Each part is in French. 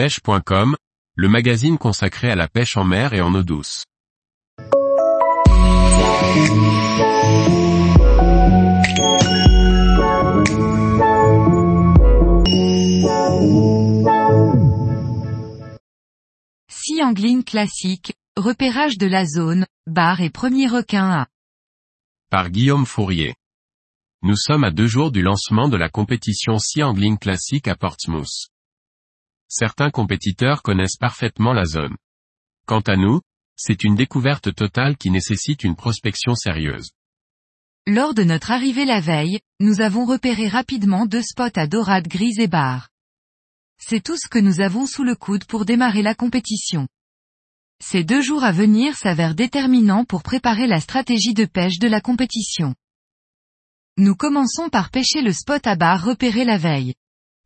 pêche.com, le magazine consacré à la pêche en mer et en eau douce. Sea Angling classique, repérage de la zone, bar et premier requin à. Par Guillaume Fourier. Nous sommes à deux jours du lancement de la compétition Sea Angling classique à Portsmouth. Certains compétiteurs connaissent parfaitement la zone. Quant à nous, c'est une découverte totale qui nécessite une prospection sérieuse. Lors de notre arrivée la veille, nous avons repéré rapidement deux spots à dorade grise et bar. C'est tout ce que nous avons sous le coude pour démarrer la compétition. Ces deux jours à venir s'avèrent déterminants pour préparer la stratégie de pêche de la compétition. Nous commençons par pêcher le spot à bar repéré la veille.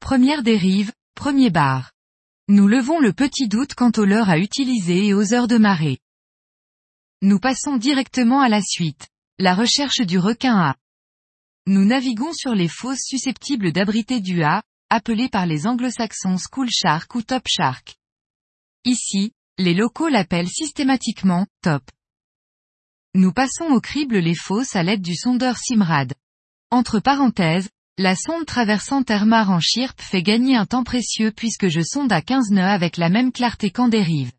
Première dérive, premier bar. Nous levons le petit doute quant aux leurres à utiliser et aux heures de marée. Nous passons directement à la suite. La recherche du requin A. Nous naviguons sur les fosses susceptibles d'abriter du A, appelé par les anglo-saxons School Shark ou Top Shark. Ici, les locaux l'appellent systématiquement Top. Nous passons au crible les fosses à l'aide du sondeur Simrad. Entre parenthèses, la sonde traversant Termar en Chirp fait gagner un temps précieux puisque je sonde à 15 nœuds avec la même clarté qu'en dérive.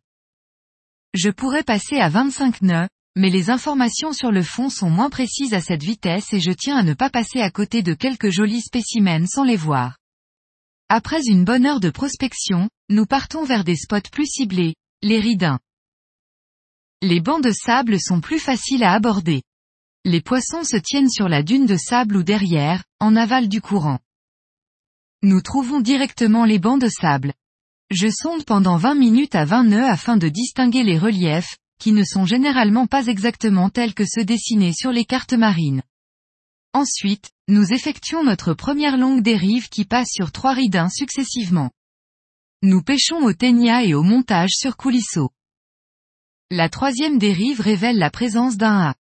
Je pourrais passer à 25 nœuds, mais les informations sur le fond sont moins précises à cette vitesse et je tiens à ne pas passer à côté de quelques jolis spécimens sans les voir. Après une bonne heure de prospection, nous partons vers des spots plus ciblés, les ridins. Les bancs de sable sont plus faciles à aborder. Les poissons se tiennent sur la dune de sable ou derrière, en aval du courant. Nous trouvons directement les bancs de sable. Je sonde pendant 20 minutes à 20 nœuds afin de distinguer les reliefs, qui ne sont généralement pas exactement tels que ceux dessinés sur les cartes marines. Ensuite, nous effectuons notre première longue dérive qui passe sur trois ridins successivement. Nous pêchons au ténia et au montage sur coulisseau. La troisième dérive révèle la présence d'un A.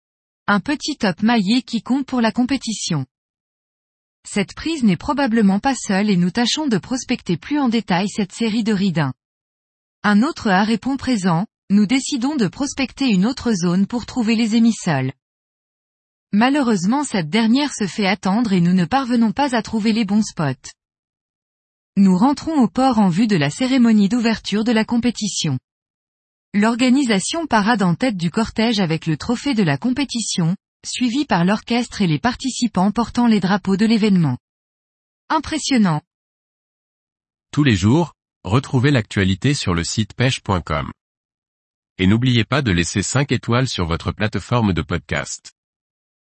Un petit top maillé qui compte pour la compétition. Cette prise n'est probablement pas seule et nous tâchons de prospecter plus en détail cette série de ridins. Un autre A répond présent, nous décidons de prospecter une autre zone pour trouver les émissoles. Malheureusement cette dernière se fait attendre et nous ne parvenons pas à trouver les bons spots. Nous rentrons au port en vue de la cérémonie d'ouverture de la compétition. L'organisation parade en tête du cortège avec le trophée de la compétition, suivi par l'orchestre et les participants portant les drapeaux de l'événement. Impressionnant. Tous les jours, retrouvez l'actualité sur le site pêche.com. Et n'oubliez pas de laisser 5 étoiles sur votre plateforme de podcast.